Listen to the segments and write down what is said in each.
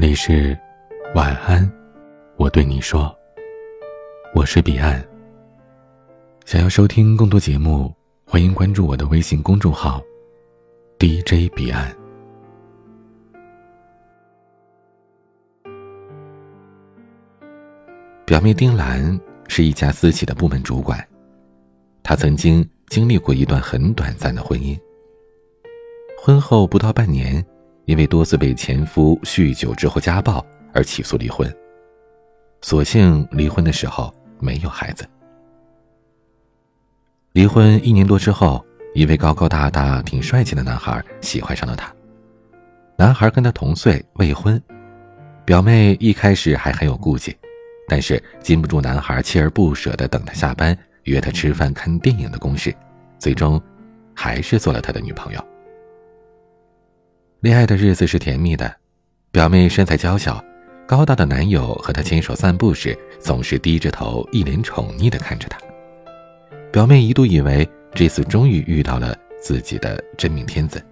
这里是晚安，我对你说，我是彼岸。想要收听更多节目，欢迎关注我的微信公众号 DJ 彼岸。表妹丁兰是一家私企的部门主管，她曾经经历过一段很短暂的婚姻。婚后不到半年。因为多次被前夫酗酒之后家暴而起诉离婚，所幸离婚的时候没有孩子。离婚一年多之后，一位高高大大、挺帅气的男孩喜欢上了她。男孩跟她同岁，未婚。表妹一开始还很有顾忌，但是禁不住男孩锲而不舍的等她下班、约她吃饭、看电影的攻势，最终还是做了他的女朋友。恋爱的日子是甜蜜的，表妹身材娇小，高大的男友和她牵手散步时，总是低着头，一脸宠溺地看着她。表妹一度以为这次终于遇到了自己的真命天子。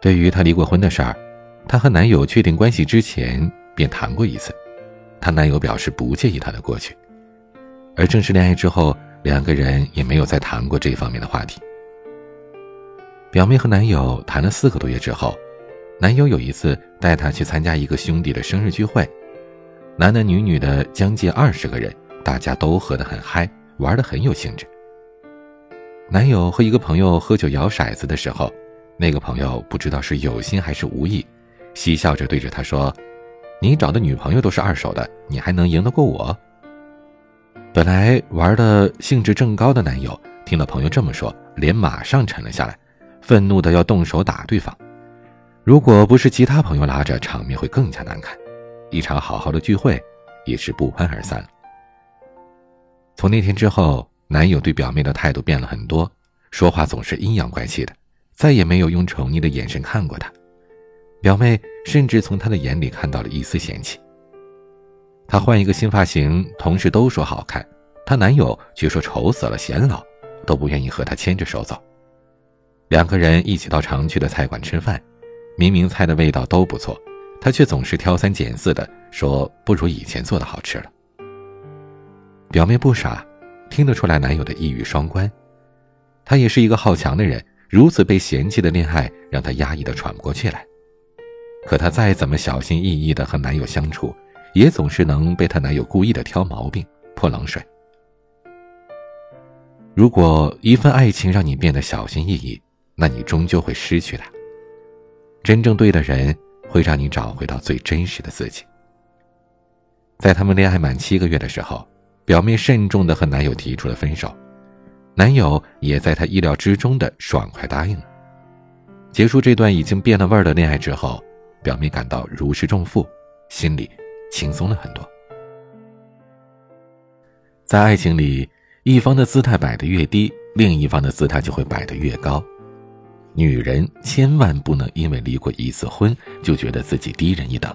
对于她离过婚的事儿，她和男友确定关系之前便谈过一次，她男友表示不介意她的过去，而正式恋爱之后，两个人也没有再谈过这方面的话题。表妹和男友谈了四个多月之后，男友有一次带她去参加一个兄弟的生日聚会，男男女女的将近二十个人，大家都喝得很嗨，玩得很有兴致。男友和一个朋友喝酒摇骰子的时候，那个朋友不知道是有心还是无意，嬉笑着对着他说：“你找的女朋友都是二手的，你还能赢得过我？”本来玩的兴致正高的男友听到朋友这么说，脸马上沉了下来。愤怒的要动手打对方，如果不是其他朋友拉着，场面会更加难看。一场好好的聚会也是不欢而散。从那天之后，男友对表妹的态度变了很多，说话总是阴阳怪气的，再也没有用宠溺的眼神看过她。表妹甚至从他的眼里看到了一丝嫌弃。她换一个新发型，同事都说好看，她男友却说丑死了，显老，都不愿意和她牵着手走。两个人一起到常去的菜馆吃饭，明明菜的味道都不错，他却总是挑三拣四的说不如以前做的好吃了。表妹不傻，听得出来男友的一语双关。她也是一个好强的人，如此被嫌弃的恋爱让她压抑的喘不过气来。可她再怎么小心翼翼的和男友相处，也总是能被她男友故意的挑毛病泼冷水。如果一份爱情让你变得小心翼翼，那你终究会失去他。真正对的人会让你找回到最真实的自己。在他们恋爱满七个月的时候，表妹慎重的和男友提出了分手，男友也在她意料之中的爽快答应了。结束这段已经变了味儿的恋爱之后，表妹感到如释重负，心里轻松了很多。在爱情里，一方的姿态摆得越低，另一方的姿态就会摆得越高。女人千万不能因为离过一次婚就觉得自己低人一等，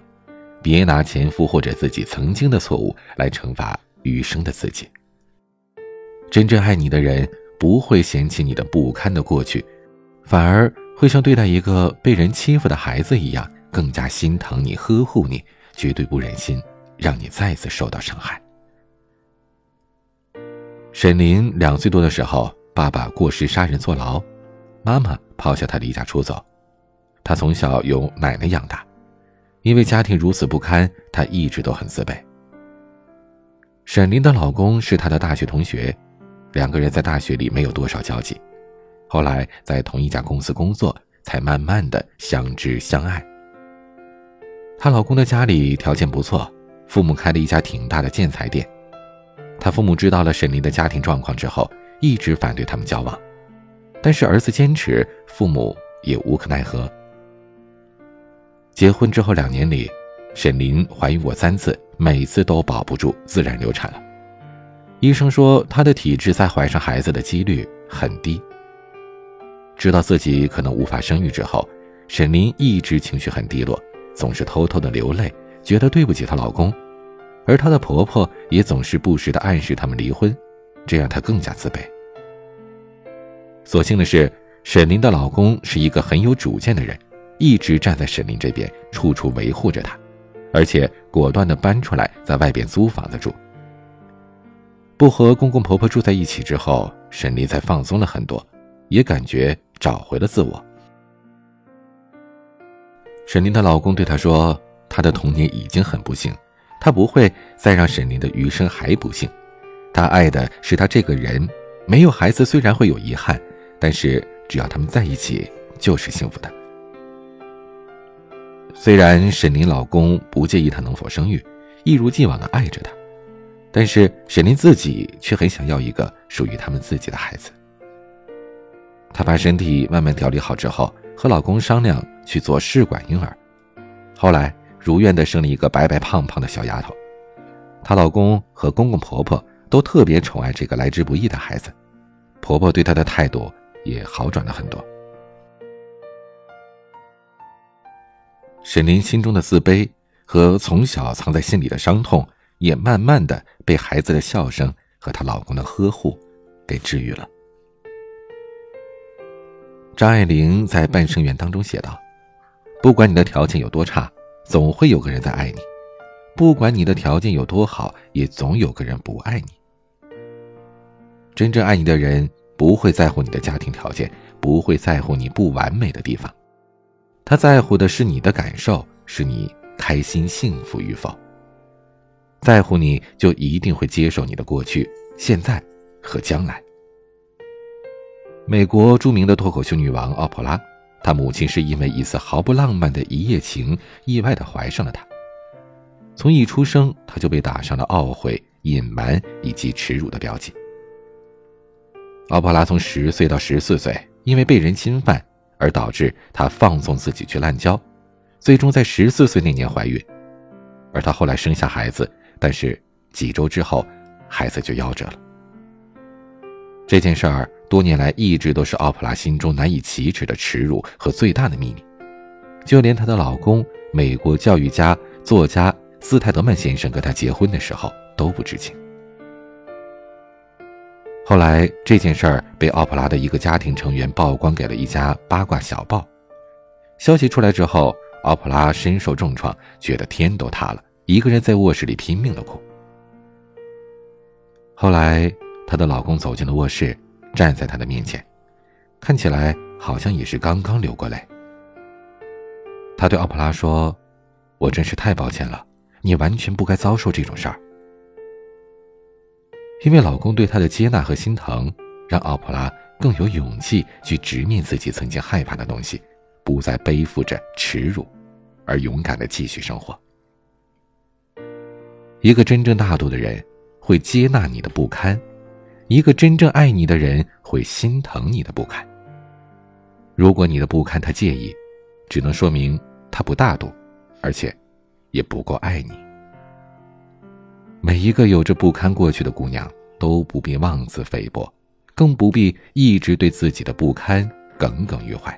别拿前夫或者自己曾经的错误来惩罚余生的自己。真正爱你的人不会嫌弃你的不堪的过去，反而会像对待一个被人欺负的孩子一样，更加心疼你、呵护你，绝对不忍心让你再次受到伤害。沈林两岁多的时候，爸爸过失杀人坐牢。妈妈抛下他离家出走，他从小由奶奶养大，因为家庭如此不堪，他一直都很自卑。沈林的老公是她的大学同学，两个人在大学里没有多少交集，后来在同一家公司工作，才慢慢的相知相爱。她老公的家里条件不错，父母开了一家挺大的建材店，他父母知道了沈林的家庭状况之后，一直反对他们交往。但是儿子坚持，父母也无可奈何。结婚之后两年里，沈林怀孕过三次，每次都保不住，自然流产了。医生说她的体质在怀上孩子的几率很低。知道自己可能无法生育之后，沈林一直情绪很低落，总是偷偷的流泪，觉得对不起她老公，而她的婆婆也总是不时的暗示他们离婚，这让她更加自卑。所幸的是，沈林的老公是一个很有主见的人，一直站在沈林这边，处处维护着她，而且果断的搬出来在外边租房子住。不和公公婆婆住在一起之后，沈林才放松了很多，也感觉找回了自我。沈林的老公对她说：“她的童年已经很不幸，她不会再让沈林的余生还不幸。她爱的是他这个人，没有孩子虽然会有遗憾，但是只要他们在一起就是幸福的。”虽然沈林老公不介意她能否生育，一如既往的爱着她，但是沈林自己却很想要一个属于他们自己的孩子。她把身体慢慢调理好之后。和老公商量去做试管婴儿，后来如愿的生了一个白白胖胖的小丫头。她老公和公公婆婆都特别宠爱这个来之不易的孩子，婆婆对她的态度也好转了很多。沈林心中的自卑和从小藏在心里的伤痛，也慢慢的被孩子的笑声和她老公的呵护给治愈了。张爱玲在《半生缘》当中写道：“不管你的条件有多差，总会有个人在爱你；不管你的条件有多好，也总有个人不爱你。真正爱你的人不会在乎你的家庭条件，不会在乎你不完美的地方，他在乎的是你的感受，是你开心幸福与否。在乎你就一定会接受你的过去、现在和将来。”美国著名的脱口秀女王奥普拉，她母亲是因为一次毫不浪漫的一夜情，意外的怀上了她。从一出生，她就被打上了懊悔、隐瞒以及耻辱的标记。奥普拉从十岁到十四岁，因为被人侵犯而导致她放纵自己去滥交，最终在十四岁那年怀孕，而她后来生下孩子，但是几周之后，孩子就夭折了。这件事儿。多年来一直都是奥普拉心中难以启齿的耻辱和最大的秘密，就连她的老公美国教育家作家斯泰德曼先生跟她结婚的时候都不知情。后来这件事儿被奥普拉的一个家庭成员曝光给了一家八卦小报，消息出来之后，奥普拉身受重创，觉得天都塌了，一个人在卧室里拼命的哭。后来她的老公走进了卧室。站在她的面前，看起来好像也是刚刚流过泪。他对奥普拉说：“我真是太抱歉了，你完全不该遭受这种事儿。”因为老公对她的接纳和心疼，让奥普拉更有勇气去直面自己曾经害怕的东西，不再背负着耻辱，而勇敢的继续生活。一个真正大度的人，会接纳你的不堪。一个真正爱你的人会心疼你的不堪。如果你的不堪他介意，只能说明他不大度，而且也不够爱你。每一个有着不堪过去的姑娘都不必妄自菲薄，更不必一直对自己的不堪耿耿于怀。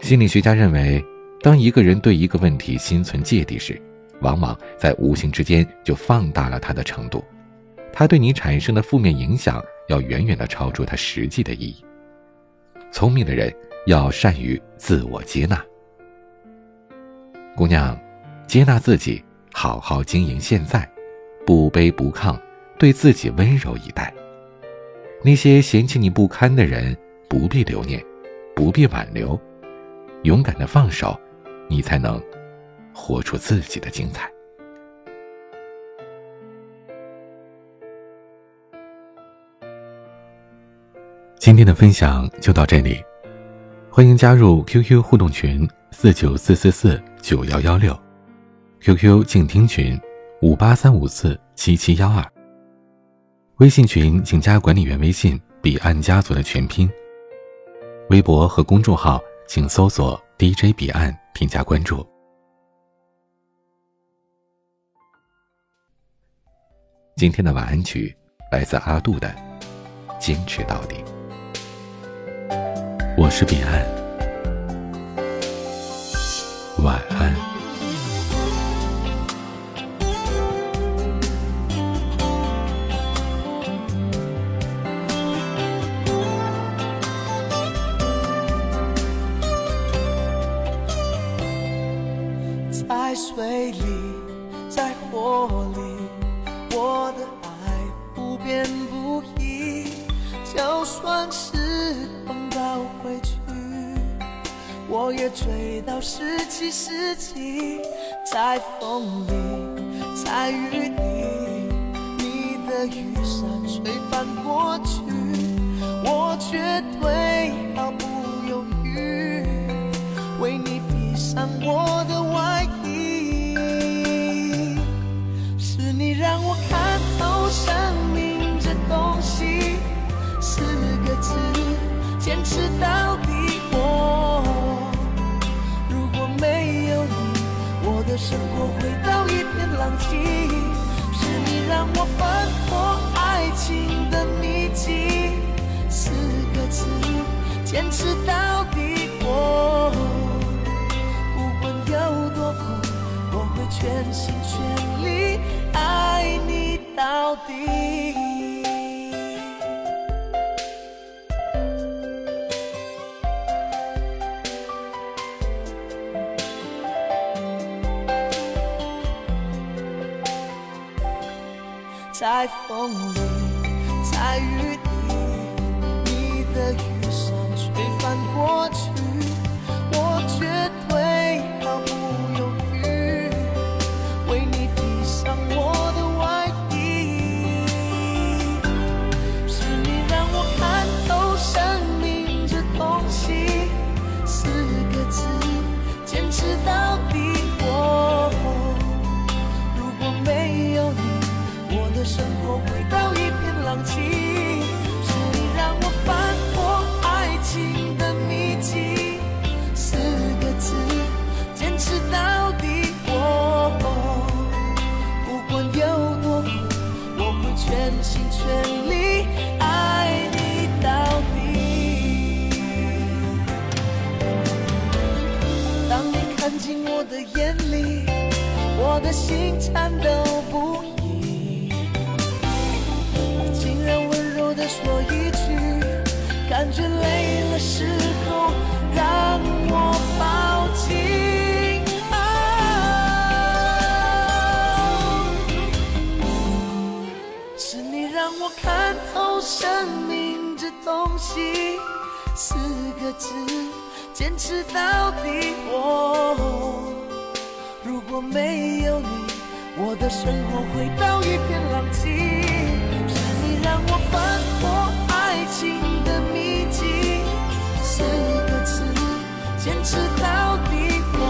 心理学家认为，当一个人对一个问题心存芥蒂时，往往在无形之间就放大了它的程度。他对你产生的负面影响要远远的超出他实际的意义。聪明的人要善于自我接纳。姑娘，接纳自己，好好经营现在，不卑不亢，对自己温柔以待。那些嫌弃你不堪的人，不必留念，不必挽留，勇敢的放手，你才能活出自己的精彩。今天的分享就到这里，欢迎加入 QQ 互动群四九四四四九幺幺六，QQ 静听群五八三五四七七幺二，微信群请加管理员微信彼岸家族的全拼，微博和公众号请搜索 DJ 彼岸添加关注。今天的晚安曲来自阿杜的《坚持到底》。我是彼岸，晚安。也追到十七世纪，在风里，在雨里，你的雨伞吹翻过去，我绝对毫不犹豫，为你披上我的外衣，是你让我看透生命这。东西四个字，坚持到底。坚持到底。我不管有多苦，我会全心全力爱你到底。在风里，东西，四个字，坚持到底。我如果没有你，我的生活回到一片狼藉。是你让我翻破爱情的秘籍，四个字，坚持到底。我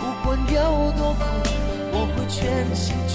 不管有多苦，我会全心。